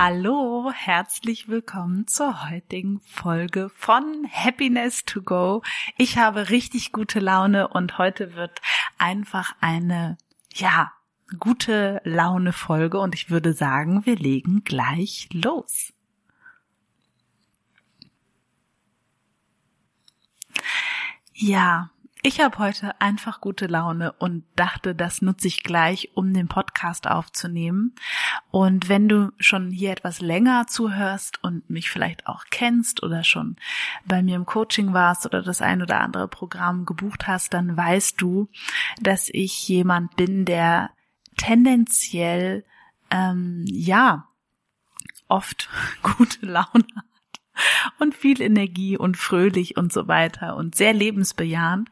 Hallo, herzlich willkommen zur heutigen Folge von Happiness to Go. Ich habe richtig gute Laune und heute wird einfach eine, ja, gute Laune Folge und ich würde sagen, wir legen gleich los. Ja, ich habe heute einfach gute Laune und dachte, das nutze ich gleich, um den Podcast aufzunehmen. Und wenn du schon hier etwas länger zuhörst und mich vielleicht auch kennst oder schon bei mir im Coaching warst oder das ein oder andere Programm gebucht hast, dann weißt du, dass ich jemand bin, der tendenziell ähm, ja oft gute Laune hat und viel Energie und fröhlich und so weiter und sehr lebensbejahend.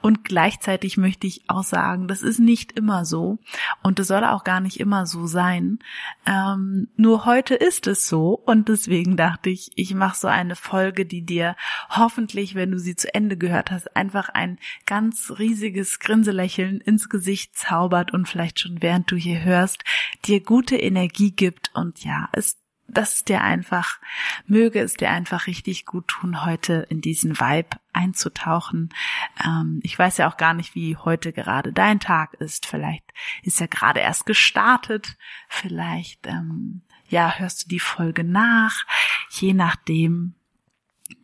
Und gleichzeitig möchte ich auch sagen, das ist nicht immer so und das soll auch gar nicht immer so sein. Ähm, nur heute ist es so und deswegen dachte ich, ich mache so eine Folge, die dir hoffentlich, wenn du sie zu Ende gehört hast, einfach ein ganz riesiges Grinselächeln ins Gesicht zaubert und vielleicht schon während du hier hörst, dir gute Energie gibt und ja, es dass dir einfach, möge es dir einfach richtig gut tun, heute in diesen Vibe einzutauchen. Ähm, ich weiß ja auch gar nicht, wie heute gerade dein Tag ist. Vielleicht ist ja gerade erst gestartet. Vielleicht, ähm, ja, hörst du die Folge nach. Je nachdem,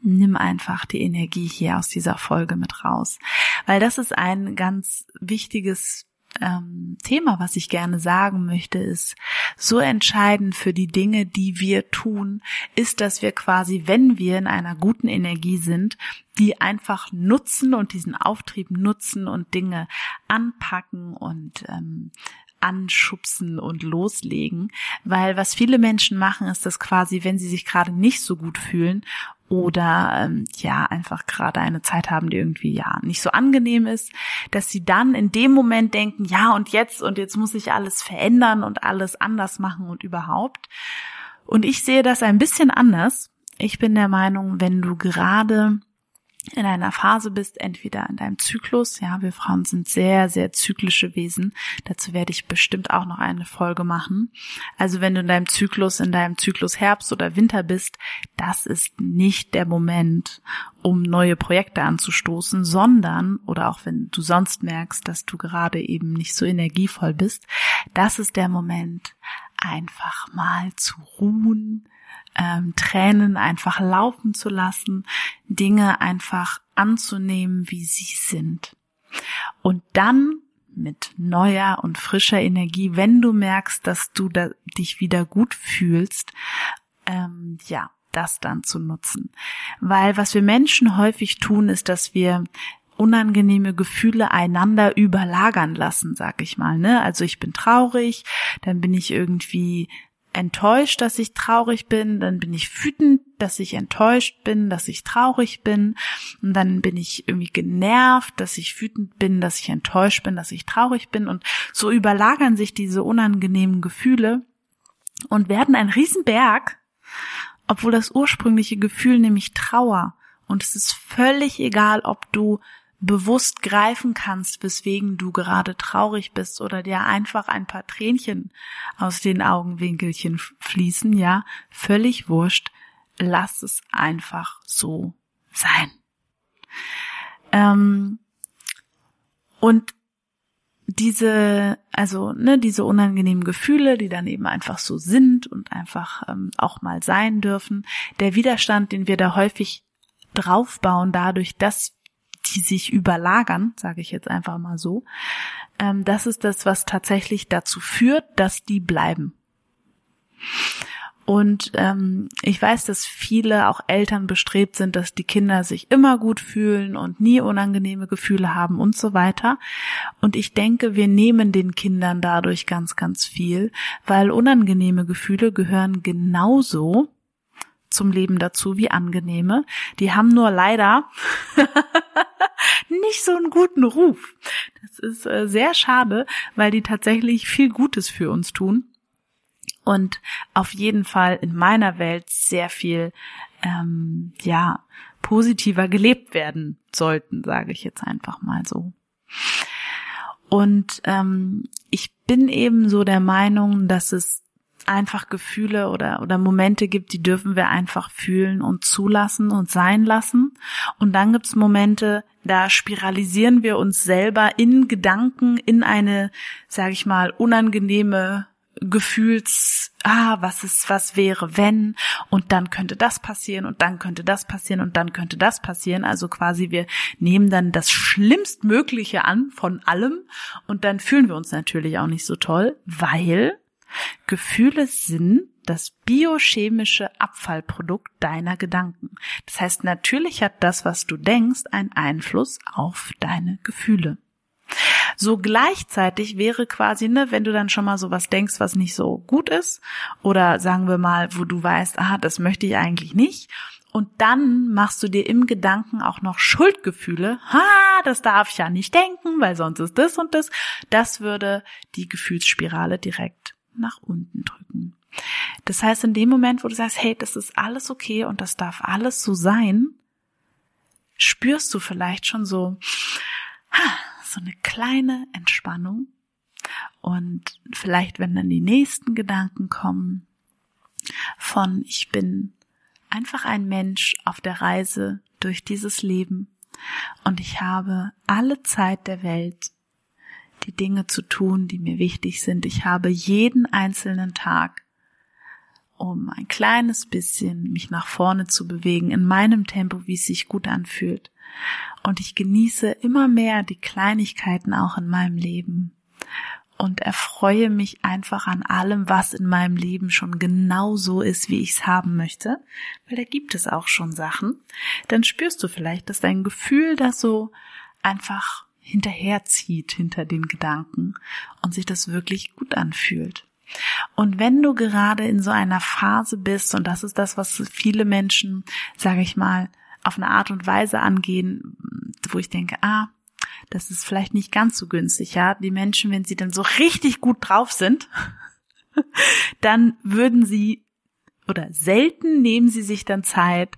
nimm einfach die Energie hier aus dieser Folge mit raus. Weil das ist ein ganz wichtiges ähm, Thema, was ich gerne sagen möchte, ist, so entscheidend für die Dinge, die wir tun, ist, dass wir quasi, wenn wir in einer guten Energie sind, die einfach nutzen und diesen Auftrieb nutzen und Dinge anpacken und ähm, anschubsen und loslegen, weil was viele Menschen machen, ist das quasi, wenn sie sich gerade nicht so gut fühlen oder ähm, ja einfach gerade eine Zeit haben, die irgendwie ja nicht so angenehm ist, dass sie dann in dem Moment denken, ja und jetzt und jetzt muss ich alles verändern und alles anders machen und überhaupt. Und ich sehe das ein bisschen anders. Ich bin der Meinung, wenn du gerade in einer Phase bist, entweder in deinem Zyklus, ja, wir Frauen sind sehr, sehr zyklische Wesen, dazu werde ich bestimmt auch noch eine Folge machen. Also wenn du in deinem Zyklus, in deinem Zyklus Herbst oder Winter bist, das ist nicht der Moment, um neue Projekte anzustoßen, sondern, oder auch wenn du sonst merkst, dass du gerade eben nicht so energievoll bist, das ist der Moment, einfach mal zu ruhen, ähm, Tränen einfach laufen zu lassen, Dinge einfach anzunehmen, wie sie sind. Und dann mit neuer und frischer Energie, wenn du merkst, dass du da, dich wieder gut fühlst, ähm, ja, das dann zu nutzen. Weil was wir Menschen häufig tun, ist, dass wir unangenehme Gefühle einander überlagern lassen, sag ich mal, ne? Also ich bin traurig, dann bin ich irgendwie enttäuscht, dass ich traurig bin, dann bin ich wütend, dass ich enttäuscht bin, dass ich traurig bin, und dann bin ich irgendwie genervt, dass ich wütend bin, dass ich enttäuscht bin, dass ich traurig bin, und so überlagern sich diese unangenehmen Gefühle und werden ein Riesenberg, obwohl das ursprüngliche Gefühl nämlich Trauer, und es ist völlig egal, ob du bewusst greifen kannst, weswegen du gerade traurig bist oder dir einfach ein paar Tränchen aus den Augenwinkelchen fließen, ja, völlig wurscht, lass es einfach so sein. Ähm, und diese, also ne, diese unangenehmen Gefühle, die dann eben einfach so sind und einfach ähm, auch mal sein dürfen, der Widerstand, den wir da häufig draufbauen, dadurch, dass die sich überlagern, sage ich jetzt einfach mal so, ähm, das ist das, was tatsächlich dazu führt, dass die bleiben. Und ähm, ich weiß, dass viele auch Eltern bestrebt sind, dass die Kinder sich immer gut fühlen und nie unangenehme Gefühle haben und so weiter. Und ich denke, wir nehmen den Kindern dadurch ganz, ganz viel, weil unangenehme Gefühle gehören genauso zum Leben dazu wie angenehme. Die haben nur leider nicht so einen guten Ruf. Das ist äh, sehr schade, weil die tatsächlich viel Gutes für uns tun und auf jeden Fall in meiner Welt sehr viel ähm, ja positiver gelebt werden sollten, sage ich jetzt einfach mal so. Und ähm, ich bin eben so der Meinung, dass es einfach Gefühle oder, oder Momente gibt, die dürfen wir einfach fühlen und zulassen und sein lassen. Und dann gibt's Momente, da spiralisieren wir uns selber in Gedanken in eine, sage ich mal, unangenehme Gefühls, ah, was ist, was wäre, wenn, und dann könnte das passieren und dann könnte das passieren und dann könnte das passieren. Also quasi wir nehmen dann das Schlimmstmögliche an von allem und dann fühlen wir uns natürlich auch nicht so toll, weil Gefühle sind das biochemische Abfallprodukt deiner Gedanken. Das heißt, natürlich hat das, was du denkst, einen Einfluss auf deine Gefühle. So gleichzeitig wäre quasi, ne, wenn du dann schon mal sowas denkst, was nicht so gut ist, oder sagen wir mal, wo du weißt, ah, das möchte ich eigentlich nicht, und dann machst du dir im Gedanken auch noch Schuldgefühle. Ha, das darf ich ja nicht denken, weil sonst ist das und das. Das würde die Gefühlsspirale direkt nach unten drücken. Das heißt, in dem Moment, wo du sagst, hey, das ist alles okay und das darf alles so sein, spürst du vielleicht schon so, ha, so eine kleine Entspannung. Und vielleicht, wenn dann die nächsten Gedanken kommen von, ich bin einfach ein Mensch auf der Reise durch dieses Leben und ich habe alle Zeit der Welt, die Dinge zu tun, die mir wichtig sind. Ich habe jeden einzelnen Tag, um ein kleines bisschen mich nach vorne zu bewegen, in meinem Tempo, wie es sich gut anfühlt. Und ich genieße immer mehr die Kleinigkeiten auch in meinem Leben und erfreue mich einfach an allem, was in meinem Leben schon genau so ist, wie ich es haben möchte, weil da gibt es auch schon Sachen, dann spürst du vielleicht, dass dein Gefühl da so einfach hinterherzieht hinter den Gedanken und sich das wirklich gut anfühlt. Und wenn du gerade in so einer Phase bist, und das ist das, was viele Menschen, sage ich mal, auf eine Art und Weise angehen, wo ich denke, ah, das ist vielleicht nicht ganz so günstig, ja. Die Menschen, wenn sie dann so richtig gut drauf sind, dann würden sie oder selten nehmen sie sich dann Zeit,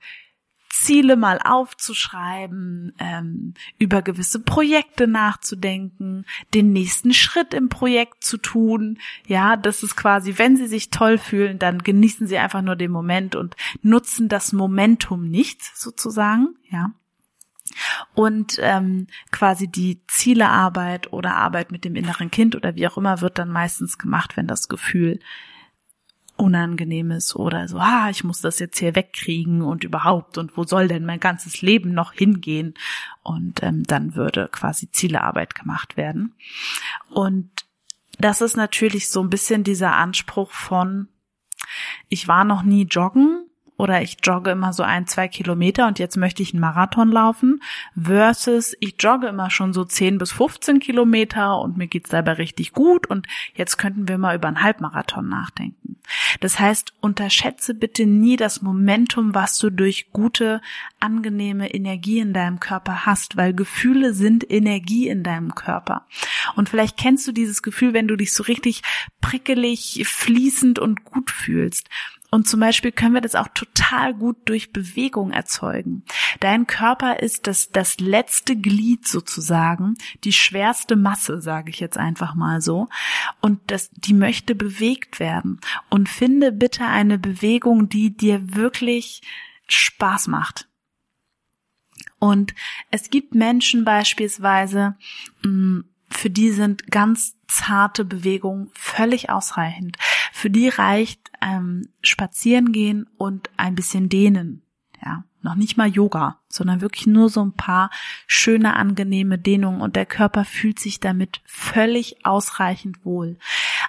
Ziele mal aufzuschreiben, ähm, über gewisse Projekte nachzudenken, den nächsten Schritt im Projekt zu tun. Ja, das ist quasi, wenn sie sich toll fühlen, dann genießen sie einfach nur den Moment und nutzen das Momentum nicht sozusagen. Ja. Und ähm, quasi die Zielearbeit oder Arbeit mit dem inneren Kind oder wie auch immer wird dann meistens gemacht, wenn das Gefühl Unangenehmes oder so, ah, ich muss das jetzt hier wegkriegen und überhaupt und wo soll denn mein ganzes Leben noch hingehen? Und ähm, dann würde quasi Zielearbeit gemacht werden. Und das ist natürlich so ein bisschen dieser Anspruch von, ich war noch nie joggen, oder ich jogge immer so ein, zwei Kilometer und jetzt möchte ich einen Marathon laufen versus ich jogge immer schon so 10 bis 15 Kilometer und mir geht's dabei richtig gut und jetzt könnten wir mal über einen Halbmarathon nachdenken. Das heißt, unterschätze bitte nie das Momentum, was du durch gute, angenehme Energie in deinem Körper hast, weil Gefühle sind Energie in deinem Körper. Und vielleicht kennst du dieses Gefühl, wenn du dich so richtig prickelig, fließend und gut fühlst. Und zum Beispiel können wir das auch total gut durch Bewegung erzeugen. Dein Körper ist das, das letzte Glied sozusagen, die schwerste Masse, sage ich jetzt einfach mal so. Und das, die möchte bewegt werden. Und finde bitte eine Bewegung, die dir wirklich Spaß macht. Und es gibt Menschen beispielsweise, mm, für die sind ganz zarte Bewegungen völlig ausreichend. Für die reicht ähm, spazieren gehen und ein bisschen dehnen. Ja, noch nicht mal Yoga, sondern wirklich nur so ein paar schöne, angenehme Dehnungen und der Körper fühlt sich damit völlig ausreichend wohl.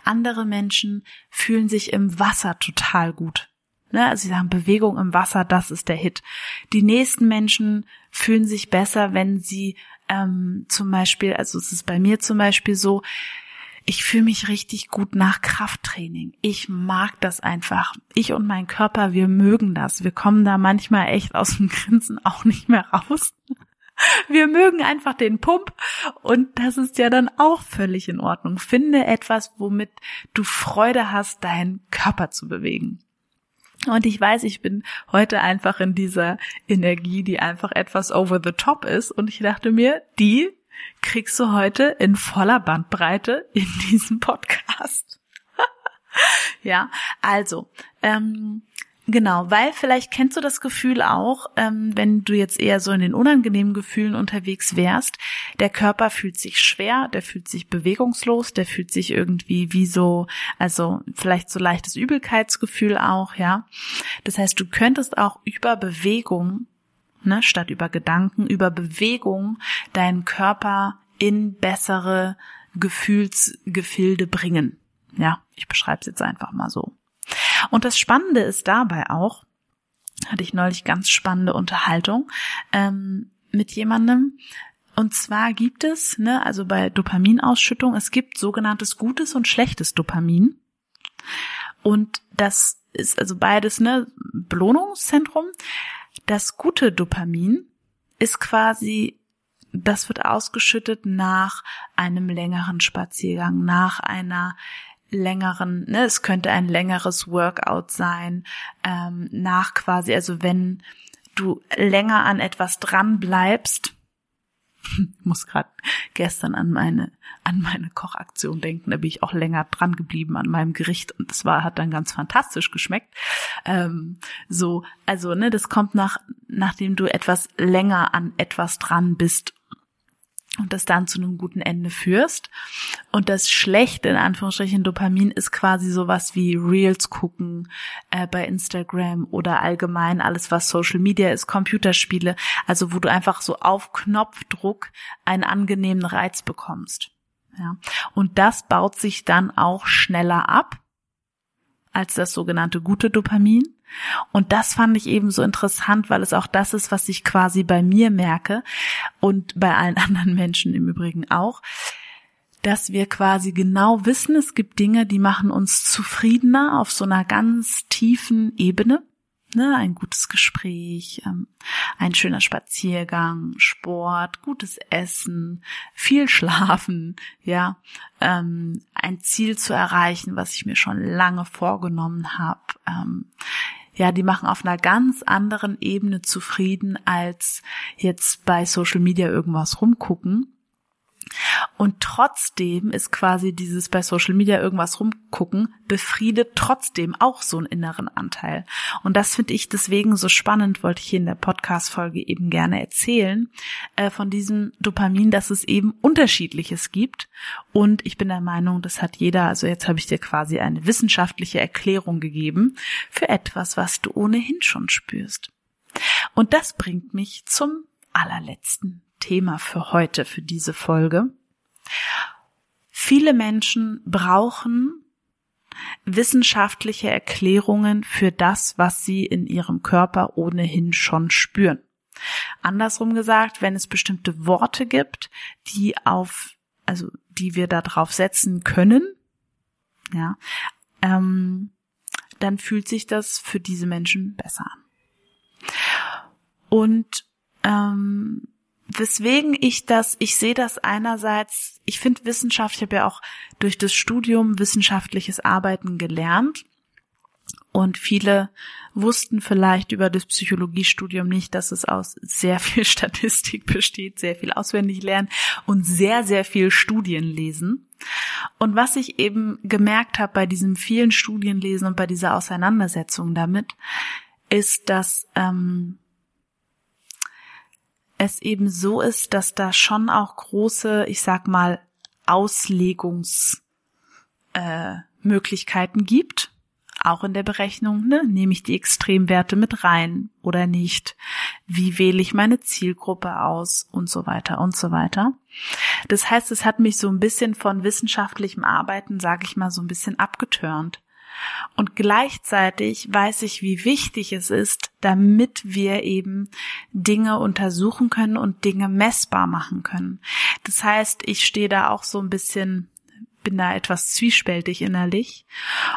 Andere Menschen fühlen sich im Wasser total gut. Ne, also sie sagen, Bewegung im Wasser, das ist der Hit. Die nächsten Menschen fühlen sich besser, wenn sie ähm, zum Beispiel, also es ist bei mir zum Beispiel so, ich fühle mich richtig gut nach Krafttraining. Ich mag das einfach. Ich und mein Körper, wir mögen das. Wir kommen da manchmal echt aus dem Grinsen auch nicht mehr raus. Wir mögen einfach den Pump und das ist ja dann auch völlig in Ordnung. Finde etwas, womit du Freude hast, deinen Körper zu bewegen. Und ich weiß, ich bin heute einfach in dieser Energie, die einfach etwas over the top ist. Und ich dachte mir, die kriegst du heute in voller Bandbreite in diesem Podcast. ja, also, ähm, Genau, weil vielleicht kennst du das Gefühl auch, ähm, wenn du jetzt eher so in den unangenehmen Gefühlen unterwegs wärst. Der Körper fühlt sich schwer, der fühlt sich bewegungslos, der fühlt sich irgendwie wie so, also vielleicht so leichtes Übelkeitsgefühl auch, ja. Das heißt, du könntest auch über Bewegung, ne, statt über Gedanken, über Bewegung deinen Körper in bessere Gefühlsgefilde bringen. Ja, ich beschreibe es jetzt einfach mal so. Und das Spannende ist dabei auch, hatte ich neulich ganz spannende Unterhaltung ähm, mit jemandem. Und zwar gibt es, ne, also bei Dopaminausschüttung, es gibt sogenanntes gutes und schlechtes Dopamin. Und das ist also beides, ne, Belohnungszentrum. Das gute Dopamin ist quasi, das wird ausgeschüttet nach einem längeren Spaziergang, nach einer längeren, ne, es könnte ein längeres Workout sein, ähm, nach quasi, also wenn du länger an etwas dran bleibst, muss gerade gestern an meine an meine Kochaktion denken, da bin ich auch länger dran geblieben an meinem Gericht und das war hat dann ganz fantastisch geschmeckt. Ähm, so, also ne, das kommt nach nachdem du etwas länger an etwas dran bist und das dann zu einem guten Ende führst. Und das schlechte, in Anführungsstrichen, Dopamin ist quasi sowas wie Reels gucken äh, bei Instagram oder allgemein alles, was Social Media ist, Computerspiele, also wo du einfach so auf Knopfdruck einen angenehmen Reiz bekommst. Ja. Und das baut sich dann auch schneller ab als das sogenannte gute Dopamin. Und das fand ich eben so interessant, weil es auch das ist, was ich quasi bei mir merke und bei allen anderen Menschen im Übrigen auch, dass wir quasi genau wissen, es gibt Dinge, die machen uns zufriedener auf so einer ganz tiefen Ebene ne, ein gutes Gespräch, ähm, ein schöner Spaziergang, Sport, gutes Essen, viel Schlafen, ja, ähm, ein Ziel zu erreichen, was ich mir schon lange vorgenommen habe. Ja, die machen auf einer ganz anderen Ebene zufrieden, als jetzt bei Social Media irgendwas rumgucken und trotzdem ist quasi dieses bei Social Media irgendwas rumgucken, befriedet trotzdem auch so einen inneren Anteil. Und das finde ich deswegen so spannend, wollte ich hier in der Podcast-Folge eben gerne erzählen, äh, von diesem Dopamin, dass es eben unterschiedliches gibt. Und ich bin der Meinung, das hat jeder, also jetzt habe ich dir quasi eine wissenschaftliche Erklärung gegeben für etwas, was du ohnehin schon spürst. Und das bringt mich zum allerletzten Thema für heute, für diese Folge. Viele Menschen brauchen wissenschaftliche Erklärungen für das, was sie in ihrem Körper ohnehin schon spüren. Andersrum gesagt, wenn es bestimmte Worte gibt, die auf, also die wir da drauf setzen können, ja, ähm, dann fühlt sich das für diese Menschen besser an. Und ähm, weswegen ich das, ich sehe das einerseits, ich finde Wissenschaft, ich habe ja auch durch das Studium wissenschaftliches Arbeiten gelernt und viele wussten vielleicht über das Psychologiestudium nicht, dass es aus sehr viel Statistik besteht, sehr viel auswendig lernen und sehr, sehr viel Studien lesen. Und was ich eben gemerkt habe bei diesem vielen Studienlesen und bei dieser Auseinandersetzung damit, ist, dass ähm, es eben so ist, dass da schon auch große, ich sag mal, Auslegungsmöglichkeiten äh, gibt. Auch in der Berechnung, ne? nehme ich die Extremwerte mit rein oder nicht? Wie wähle ich meine Zielgruppe aus und so weiter und so weiter. Das heißt, es hat mich so ein bisschen von wissenschaftlichem Arbeiten, sage ich mal, so ein bisschen abgetörnt. Und gleichzeitig weiß ich, wie wichtig es ist, damit wir eben Dinge untersuchen können und Dinge messbar machen können. Das heißt, ich stehe da auch so ein bisschen bin da etwas zwiespältig innerlich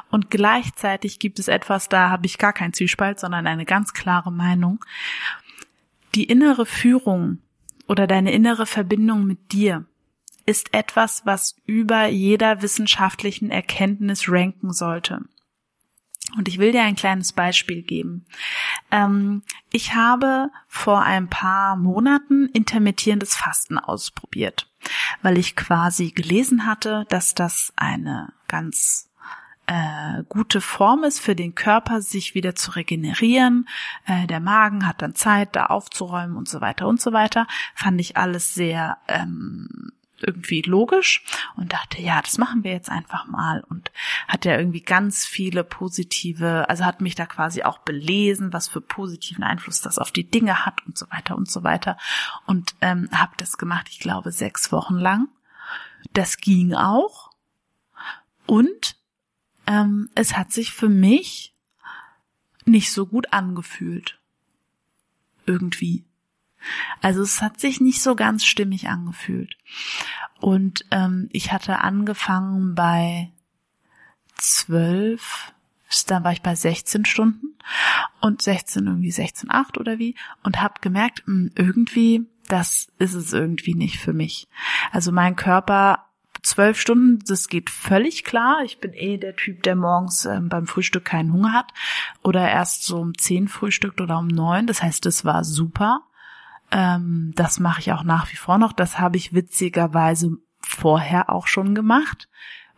und gleichzeitig gibt es etwas, da habe ich gar keinen Zwiespalt, sondern eine ganz klare Meinung. Die innere Führung oder deine innere Verbindung mit dir ist etwas, was über jeder wissenschaftlichen Erkenntnis ranken sollte. Und ich will dir ein kleines Beispiel geben. Ähm, ich habe vor ein paar Monaten intermittierendes Fasten ausprobiert, weil ich quasi gelesen hatte, dass das eine ganz äh, gute Form ist für den Körper, sich wieder zu regenerieren. Äh, der Magen hat dann Zeit, da aufzuräumen und so weiter und so weiter. Fand ich alles sehr ähm, irgendwie logisch und dachte, ja, das machen wir jetzt einfach mal und hat ja irgendwie ganz viele positive, also hat mich da quasi auch belesen, was für positiven Einfluss das auf die Dinge hat und so weiter und so weiter und ähm, habe das gemacht, ich glaube, sechs Wochen lang. Das ging auch und ähm, es hat sich für mich nicht so gut angefühlt. Irgendwie. Also es hat sich nicht so ganz stimmig angefühlt. Und ähm, ich hatte angefangen bei zwölf, dann war ich bei 16 Stunden und 16 irgendwie 16,8 oder wie und habe gemerkt, mh, hm, irgendwie, das ist es irgendwie nicht für mich. Also mein Körper zwölf Stunden, das geht völlig klar. Ich bin eh der Typ, der morgens ähm, beim Frühstück keinen Hunger hat oder erst so um zehn frühstückt oder um neun. Das heißt, es war super. Ähm, das mache ich auch nach wie vor noch. Das habe ich witzigerweise vorher auch schon gemacht,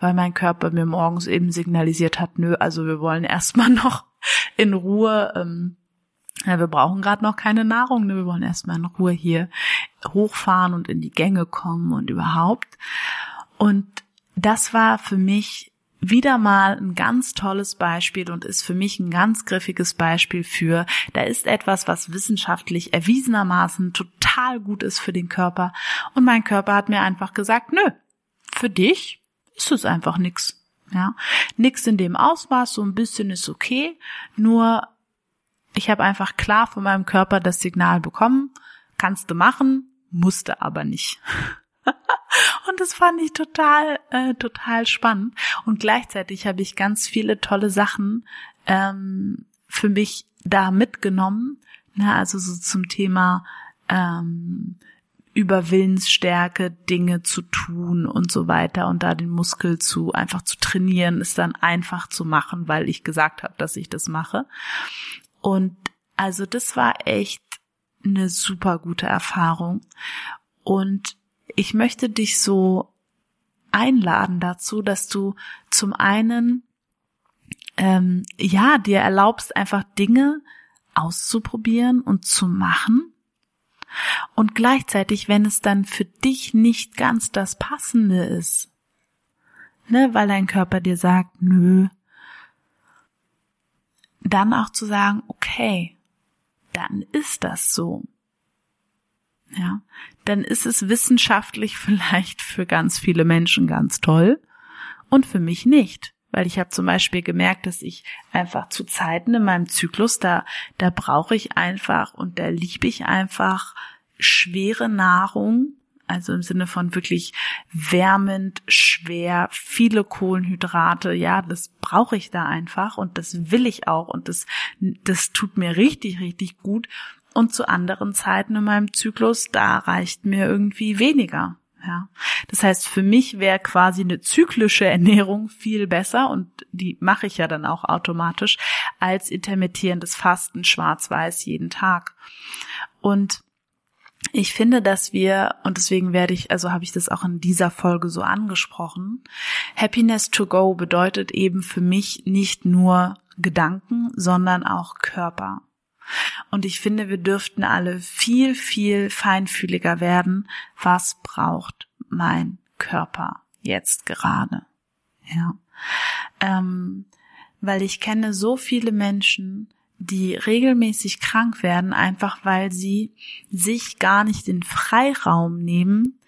weil mein Körper mir morgens eben signalisiert hat, nö, also wir wollen erstmal noch in Ruhe, ähm, ja, wir brauchen gerade noch keine Nahrung, ne? wir wollen erstmal in Ruhe hier hochfahren und in die Gänge kommen und überhaupt. Und das war für mich wieder mal ein ganz tolles Beispiel und ist für mich ein ganz griffiges Beispiel für, da ist etwas, was wissenschaftlich erwiesenermaßen total gut ist für den Körper. Und mein Körper hat mir einfach gesagt, nö, für dich ist es einfach nix. Ja, nix in dem Ausmaß, so ein bisschen ist okay. Nur ich habe einfach klar von meinem Körper das Signal bekommen, kannst du machen, musste aber nicht. Und das fand ich total, äh, total spannend. Und gleichzeitig habe ich ganz viele tolle Sachen ähm, für mich da mitgenommen. Ne? Also so zum Thema ähm, Überwillensstärke, Dinge zu tun und so weiter und da den Muskel zu einfach zu trainieren, ist dann einfach zu machen, weil ich gesagt habe, dass ich das mache. Und also das war echt eine super gute Erfahrung. Und ich möchte dich so einladen dazu, dass du zum einen ähm, ja dir erlaubst einfach Dinge auszuprobieren und zu machen. Und gleichzeitig, wenn es dann für dich nicht ganz das Passende ist, ne, weil dein Körper dir sagt, nö, dann auch zu sagen, okay, dann ist das so ja, dann ist es wissenschaftlich vielleicht für ganz viele Menschen ganz toll und für mich nicht. Weil ich habe zum Beispiel gemerkt, dass ich einfach zu Zeiten in meinem Zyklus, da, da brauche ich einfach und da liebe ich einfach schwere Nahrung, also im Sinne von wirklich wärmend, schwer, viele Kohlenhydrate, ja, das brauche ich da einfach und das will ich auch und das, das tut mir richtig, richtig gut und zu anderen Zeiten in meinem Zyklus, da reicht mir irgendwie weniger. Ja, das heißt, für mich wäre quasi eine zyklische Ernährung viel besser und die mache ich ja dann auch automatisch als intermittierendes Fasten schwarz-weiß jeden Tag. Und ich finde, dass wir, und deswegen werde ich, also habe ich das auch in dieser Folge so angesprochen, Happiness to go bedeutet eben für mich nicht nur Gedanken, sondern auch Körper. Und ich finde, wir dürften alle viel, viel feinfühliger werden. Was braucht mein Körper jetzt gerade? Ja. Ähm, weil ich kenne so viele Menschen, die regelmäßig krank werden, einfach weil sie sich gar nicht den Freiraum nehmen,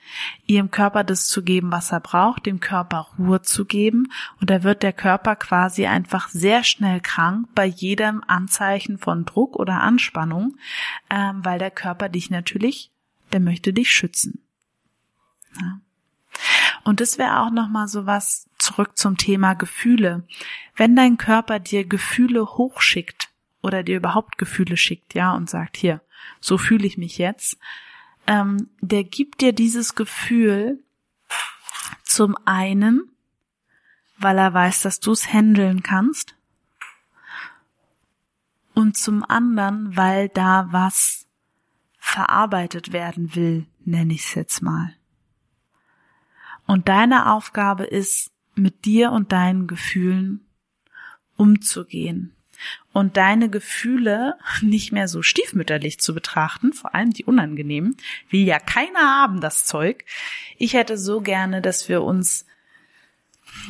ihrem Körper das zu geben, was er braucht, dem Körper Ruhe zu geben. Und da wird der Körper quasi einfach sehr schnell krank bei jedem Anzeichen von Druck oder Anspannung, ähm, weil der Körper dich natürlich, der möchte dich schützen. Ja. Und das wäre auch nochmal so was zurück zum Thema Gefühle. Wenn dein Körper dir Gefühle hochschickt oder dir überhaupt Gefühle schickt, ja, und sagt, hier, so fühle ich mich jetzt, ähm, der gibt dir dieses Gefühl zum einen, weil er weiß, dass du es handeln kannst und zum anderen, weil da was verarbeitet werden will, nenne ich es jetzt mal. Und deine Aufgabe ist, mit dir und deinen Gefühlen umzugehen und deine Gefühle nicht mehr so stiefmütterlich zu betrachten, vor allem die unangenehmen, will ja keiner haben, das Zeug. Ich hätte so gerne, dass wir uns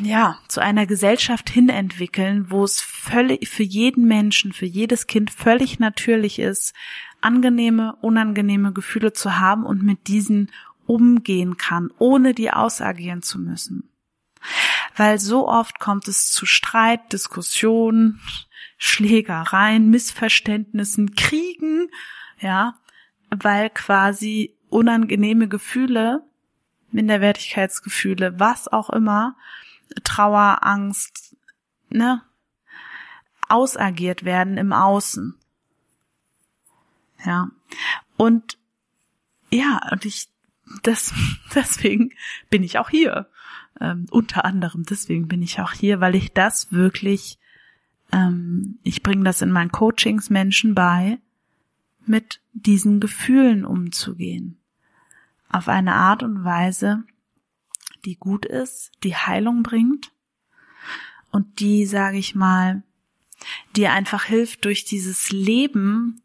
ja, zu einer Gesellschaft hin entwickeln, wo es völlig für jeden Menschen, für jedes Kind völlig natürlich ist, angenehme, unangenehme Gefühle zu haben und mit diesen umgehen kann, ohne die ausagieren zu müssen. Weil so oft kommt es zu Streit, Diskussionen, Schlägereien, Missverständnissen, Kriegen, ja, weil quasi unangenehme Gefühle, Minderwertigkeitsgefühle, was auch immer, Trauer, Angst, ne, ausagiert werden im Außen. Ja. Und ja, und ich, das, deswegen bin ich auch hier. Ähm, unter anderem deswegen bin ich auch hier, weil ich das wirklich, ähm, ich bringe das in meinen Coachings Menschen bei, mit diesen Gefühlen umzugehen. Auf eine Art und Weise, die gut ist, die Heilung bringt und die, sage ich mal, dir einfach hilft, durch dieses Leben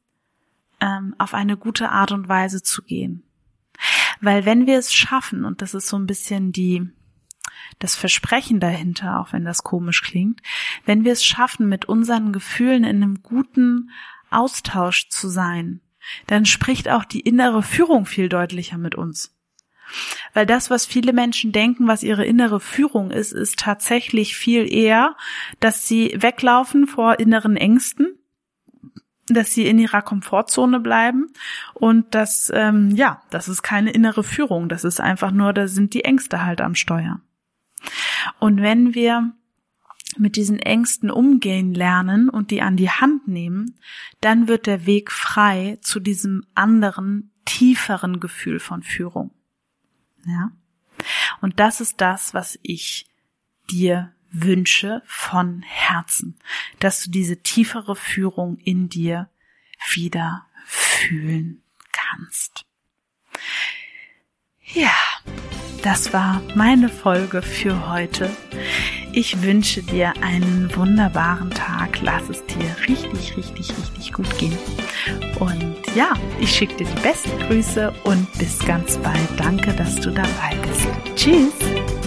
ähm, auf eine gute Art und Weise zu gehen. Weil wenn wir es schaffen, und das ist so ein bisschen die, das Versprechen dahinter, auch wenn das komisch klingt, wenn wir es schaffen, mit unseren Gefühlen in einem guten Austausch zu sein, dann spricht auch die innere Führung viel deutlicher mit uns. Weil das, was viele Menschen denken, was ihre innere Führung ist, ist tatsächlich viel eher, dass sie weglaufen vor inneren Ängsten, dass sie in ihrer Komfortzone bleiben und dass, ähm, ja, das ist keine innere Führung, das ist einfach nur, da sind die Ängste halt am Steuer. Und wenn wir mit diesen Ängsten umgehen lernen und die an die Hand nehmen, dann wird der Weg frei zu diesem anderen, tieferen Gefühl von Führung. Ja? Und das ist das, was ich dir wünsche von Herzen, dass du diese tiefere Führung in dir wieder fühlen kannst. Ja, das war meine Folge für heute. Ich wünsche dir einen wunderbaren Tag. Lass es dir richtig, richtig, richtig gut gehen. Und ja, ich schicke dir die besten Grüße und bis ganz bald. Danke, dass du dabei bist. Tschüss.